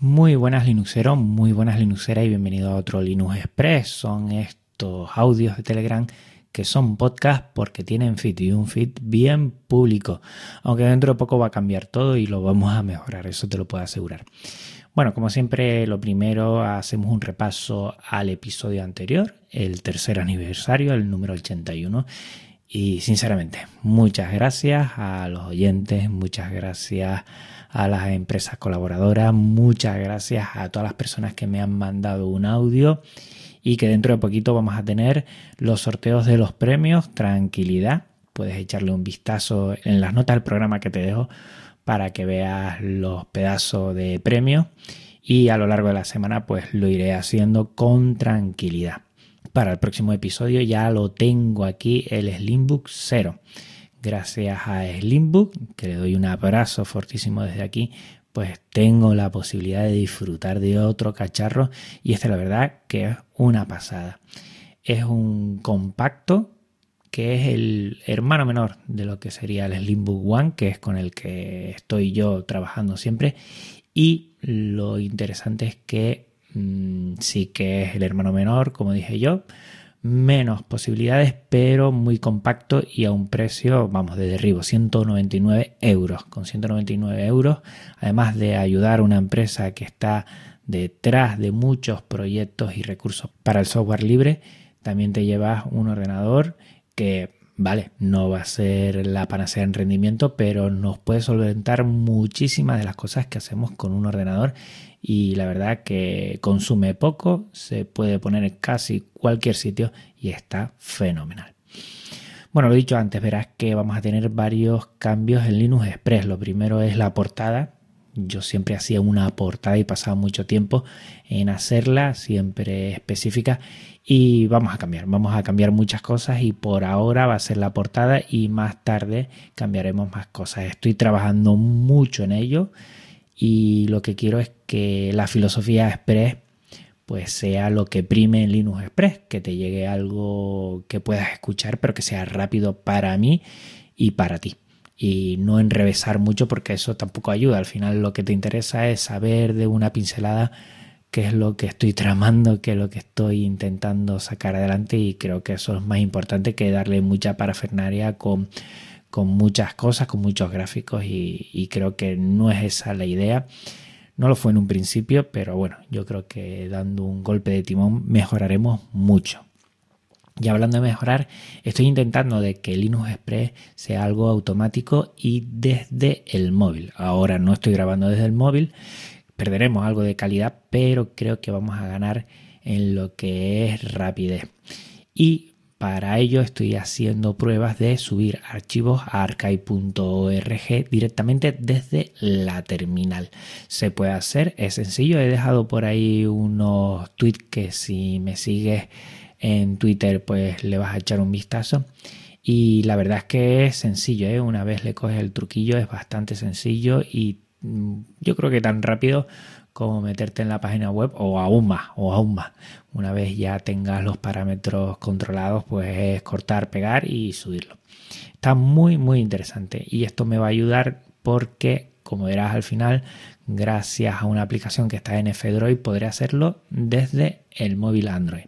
Muy buenas Linuxeros, muy buenas Linuxeras y bienvenido a otro Linux Express. Son estos audios de Telegram que son podcast porque tienen feed y un feed bien público. Aunque dentro de poco va a cambiar todo y lo vamos a mejorar, eso te lo puedo asegurar. Bueno, como siempre, lo primero hacemos un repaso al episodio anterior, el tercer aniversario, el número 81. Y sinceramente, muchas gracias a los oyentes, muchas gracias a las empresas colaboradoras, muchas gracias a todas las personas que me han mandado un audio y que dentro de poquito vamos a tener los sorteos de los premios. Tranquilidad, puedes echarle un vistazo en las notas del programa que te dejo para que veas los pedazos de premios y a lo largo de la semana pues lo iré haciendo con tranquilidad. Para el próximo episodio ya lo tengo aquí el Slimbook 0 gracias a Slimbook, que le doy un abrazo fortísimo desde aquí, pues tengo la posibilidad de disfrutar de otro cacharro y este la verdad que es una pasada. Es un compacto que es el hermano menor de lo que sería el Slimbook One, que es con el que estoy yo trabajando siempre. Y lo interesante es que mm, sí que es el hermano menor, como dije yo, menos posibilidades, pero muy compacto y a un precio, vamos, de derribo, 199 euros. Con 199 euros, además de ayudar a una empresa que está detrás de muchos proyectos y recursos para el software libre, también te llevas un ordenador que, vale, no va a ser la panacea en rendimiento, pero nos puede solventar muchísimas de las cosas que hacemos con un ordenador y la verdad que consume poco, se puede poner en casi cualquier sitio y está fenomenal. Bueno, lo dicho antes, verás que vamos a tener varios cambios en Linux Express. Lo primero es la portada. Yo siempre hacía una portada y pasaba mucho tiempo en hacerla, siempre específica. Y vamos a cambiar, vamos a cambiar muchas cosas y por ahora va a ser la portada y más tarde cambiaremos más cosas. Estoy trabajando mucho en ello y lo que quiero es que la filosofía Express pues sea lo que prime en Linux Express, que te llegue algo que puedas escuchar, pero que sea rápido para mí y para ti. Y no enrevesar mucho porque eso tampoco ayuda. Al final lo que te interesa es saber de una pincelada qué es lo que estoy tramando, qué es lo que estoy intentando sacar adelante y creo que eso es más importante que darle mucha parafernaria con con muchas cosas, con muchos gráficos y, creo que no es esa la idea. No lo fue en un principio, pero bueno, yo creo que dando un golpe de timón mejoraremos mucho. Y hablando de mejorar, estoy intentando de que Linux Express sea algo automático y desde el móvil. Ahora no estoy grabando desde el móvil, perderemos algo de calidad, pero creo que vamos a ganar en lo que es rapidez. Y para ello estoy haciendo pruebas de subir archivos a archive.org directamente desde la terminal. Se puede hacer, es sencillo. He dejado por ahí unos tweets que si me sigues en Twitter pues le vas a echar un vistazo. Y la verdad es que es sencillo, ¿eh? una vez le coges el truquillo es bastante sencillo y mm, yo creo que tan rápido como meterte en la página web o aún más, o aún más. Una vez ya tengas los parámetros controlados, pues es cortar, pegar y subirlo. Está muy, muy interesante y esto me va a ayudar porque, como verás al final, gracias a una aplicación que está en F-Droid, podré hacerlo desde el móvil Android.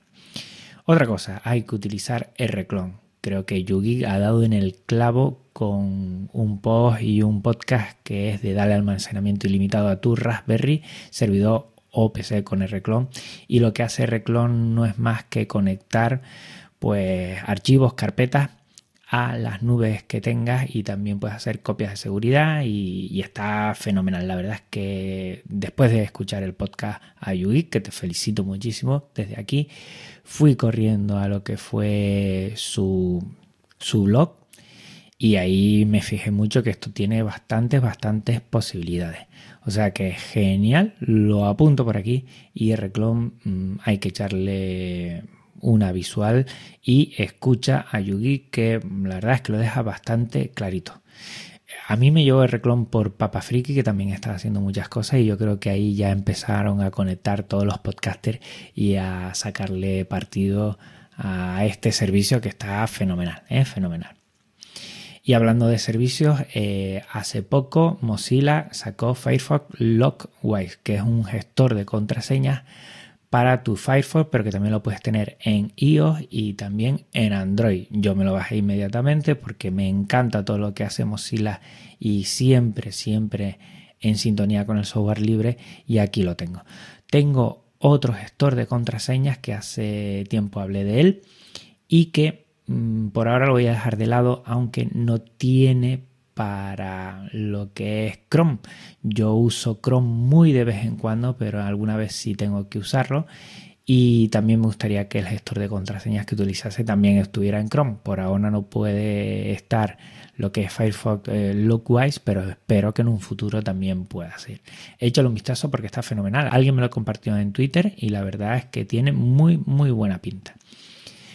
Otra cosa, hay que utilizar Rclone. Creo que Yugi ha dado en el clavo con un post y un podcast que es de darle almacenamiento ilimitado a tu Raspberry, servidor OPC con Rclone. Y lo que hace Rclone no es más que conectar pues archivos, carpetas a las nubes que tengas y también puedes hacer copias de seguridad y, está fenomenal. La verdad es que después de escuchar el podcast a Yugi, que te felicito muchísimo desde aquí, fui corriendo a lo que fue su, su blog y ahí me fijé mucho que esto tiene bastantes, bastantes posibilidades. O sea que genial, lo apunto por aquí y Rclone mm, hay que echarle una visual y escucha a Yugi que la verdad es que lo deja bastante clarito. A mí me llevó el reclon por Papa Friki, que también está haciendo muchas cosas, y yo creo que ahí ya empezaron a conectar todos los podcasters y a sacarle partido a este servicio que está fenomenal, ¿eh? fenomenal. Y hablando de servicios, eh, hace poco Mozilla sacó Firefox Lockwise, que es un gestor de contraseñas para tu Firefox, pero que también lo puedes tener en iOS y también en Android. Yo me lo bajé inmediatamente porque me encanta todo lo que hace Mozilla y siempre, siempre en sintonía con el software libre y aquí lo tengo. Tengo otro gestor de contraseñas que hace tiempo hablé de él y que mm, por ahora lo voy a dejar de lado aunque no tiene para lo que es Chrome. Yo uso Chrome muy de vez en cuando, pero alguna vez sí tengo que usarlo. Y también me gustaría que el gestor de contraseñas que utilizase también estuviera en Chrome. Por ahora no puede estar lo que es Firefox eh, Lookwise, pero espero que en un futuro también pueda ser. Hecho un vistazo porque está fenomenal. Alguien me lo compartió en Twitter y la verdad es que tiene muy, muy buena pinta.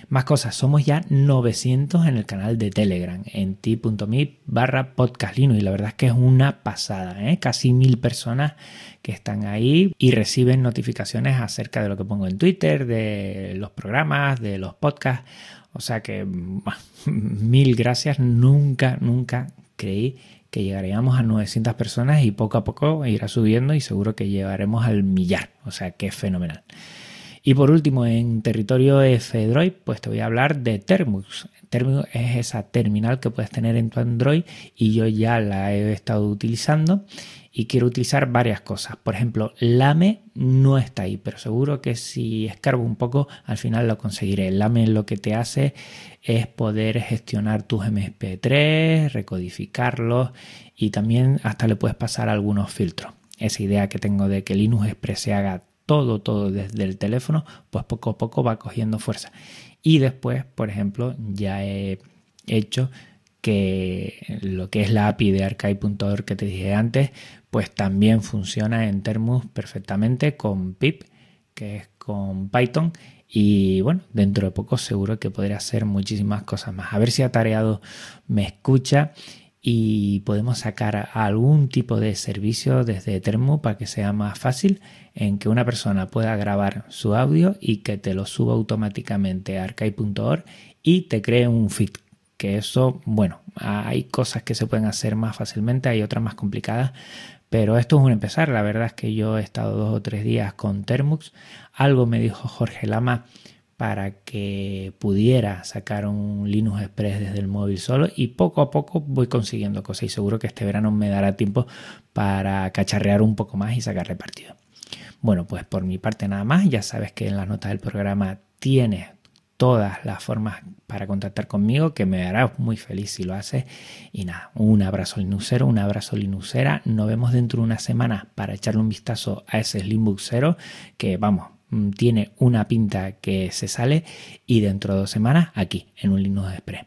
Más cosas, somos ya 900 en el canal de Telegram, en t.me barra podcastlino y la verdad es que es una pasada, ¿eh? casi mil personas que están ahí y reciben notificaciones acerca de lo que pongo en Twitter, de los programas, de los podcasts, o sea que mil gracias, nunca, nunca creí que llegaríamos a 900 personas y poco a poco irá subiendo y seguro que llegaremos al millar, o sea que es fenomenal. Y por último, en territorio F-Droid, pues te voy a hablar de Termux. Termux es esa terminal que puedes tener en tu Android y yo ya la he estado utilizando y quiero utilizar varias cosas. Por ejemplo, Lame no está ahí, pero seguro que si escarbo un poco, al final lo conseguiré. Lame lo que te hace es poder gestionar tus MP3, recodificarlos y también hasta le puedes pasar algunos filtros. Esa idea que tengo de que Linux Express se haga todo, todo desde el teléfono, pues poco a poco va cogiendo fuerza. Y después, por ejemplo, ya he hecho que lo que es la API de archive.org que te dije antes, pues también funciona en Termus perfectamente con pip, que es con Python. Y bueno, dentro de poco seguro que podré hacer muchísimas cosas más. A ver si Atareado me escucha y podemos sacar algún tipo de servicio desde Termo para que sea más fácil en que una persona pueda grabar su audio y que te lo suba automáticamente a archive.org y te cree un feed. Que eso, bueno, hay cosas que se pueden hacer más fácilmente, hay otras más complicadas, pero esto es un empezar. La verdad es que yo he estado dos o tres días con Termux. Algo me dijo Jorge Lama para que pudiera sacar un Linux Express desde el móvil solo y poco a poco voy consiguiendo cosas y seguro que este verano me dará tiempo para cacharrear un poco más y sacarle partido. Bueno, pues por mi parte nada más, ya sabes que en las notas del programa tienes todas las formas para contactar conmigo, que me hará muy feliz si lo haces. Y nada, un abrazo Linuxero, un abrazo Linuxera. Nos vemos dentro de una semana para echarle un vistazo a ese Slimbook 0, que vamos, tiene una pinta que se sale y dentro de dos semanas aquí en un Linux Express.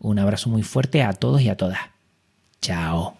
Un abrazo muy fuerte a todos y a todas. Chao.